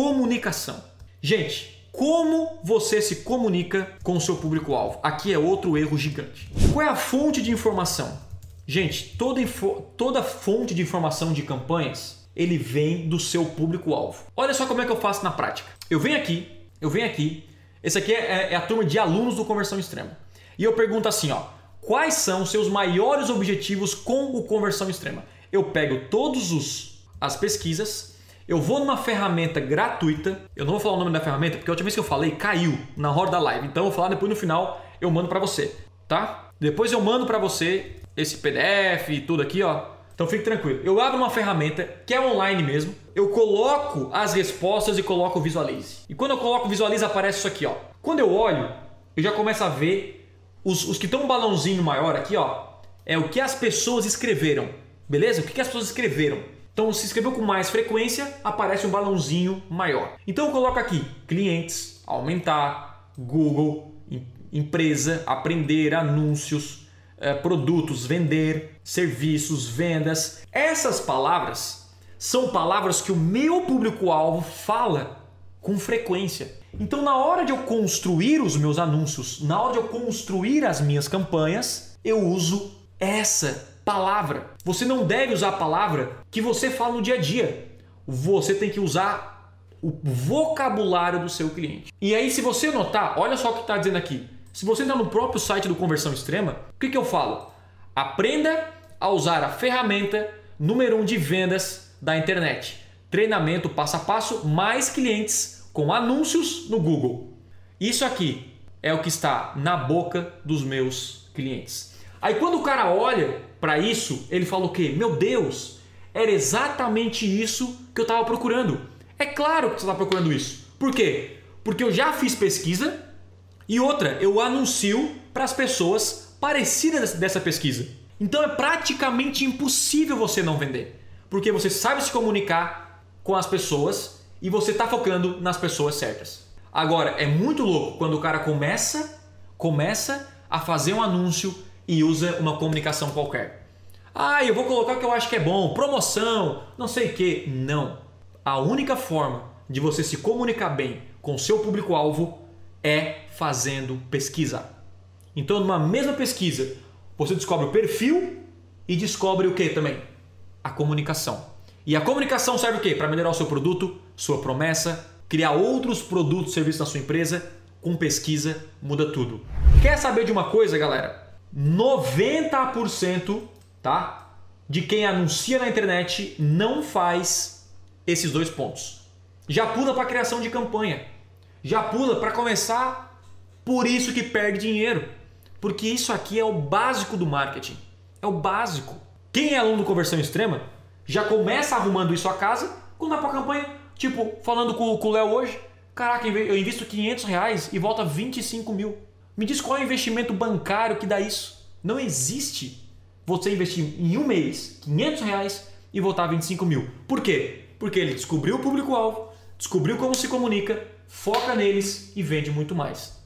comunicação. Gente, como você se comunica com o seu público-alvo? Aqui é outro erro gigante. Qual é a fonte de informação? Gente, toda, toda fonte de informação de campanhas ele vem do seu público-alvo. Olha só como é que eu faço na prática. Eu venho aqui, eu venho aqui. Esse aqui é, é a turma de alunos do Conversão Extrema. E eu pergunto assim, ó, quais são os seus maiores objetivos com o Conversão Extrema? Eu pego todos os as pesquisas, eu vou numa ferramenta gratuita. Eu não vou falar o nome da ferramenta porque a última vez que eu falei caiu na hora da live. Então eu vou falar depois no final, eu mando para você, tá? Depois eu mando para você esse PDF e tudo aqui, ó. Então fique tranquilo. Eu abro uma ferramenta que é online mesmo. Eu coloco as respostas e coloco o Visualize. E quando eu coloco o Visualize aparece isso aqui, ó. Quando eu olho, eu já começo a ver os, os que estão um balãozinho maior aqui, ó. É o que as pessoas escreveram. Beleza? O que, que as pessoas escreveram? Então, se escreveu com mais frequência, aparece um balãozinho maior. Então, eu coloco aqui clientes, aumentar, Google, empresa, aprender, anúncios, eh, produtos, vender, serviços, vendas. Essas palavras são palavras que o meu público-alvo fala com frequência. Então, na hora de eu construir os meus anúncios, na hora de eu construir as minhas campanhas, eu uso essa palavra. Você não deve usar a palavra que você fala no dia a dia. Você tem que usar o vocabulário do seu cliente. E aí, se você notar, olha só o que está dizendo aqui. Se você entrar no próprio site do Conversão Extrema, o que, que eu falo? Aprenda a usar a ferramenta número 1 um de vendas da internet. Treinamento passo a passo, mais clientes com anúncios no Google. Isso aqui é o que está na boca dos meus clientes. Aí quando o cara olha para isso, ele fala o quê? Meu Deus, era exatamente isso que eu estava procurando. É claro que você está procurando isso. Por quê? Porque eu já fiz pesquisa e outra, eu anuncio para as pessoas parecidas dessa pesquisa. Então é praticamente impossível você não vender, porque você sabe se comunicar com as pessoas e você está focando nas pessoas certas. Agora é muito louco quando o cara começa, começa a fazer um anúncio e usa uma comunicação qualquer. Ah, eu vou colocar o que eu acho que é bom, promoção, não sei o que. Não. A única forma de você se comunicar bem com o seu público-alvo é fazendo pesquisa. Então, numa mesma pesquisa, você descobre o perfil e descobre o que também? A comunicação. E a comunicação serve o quê? Para melhorar o seu produto, sua promessa, criar outros produtos e serviços na sua empresa. Com pesquisa muda tudo. Quer saber de uma coisa, galera? 90% tá, de quem anuncia na internet não faz esses dois pontos. Já pula para criação de campanha. Já pula para começar por isso que perde dinheiro. Porque isso aqui é o básico do marketing. É o básico. Quem é aluno do conversão extrema já começa arrumando isso a casa quando vai para campanha. Tipo, falando com, com o Léo hoje. Caraca, eu invisto 500 reais e volta 25 mil. Me diz qual é o investimento bancário que dá isso. Não existe você investir em um mês 500 reais e voltar 25 mil. Por quê? Porque ele descobriu o público-alvo, descobriu como se comunica, foca neles e vende muito mais.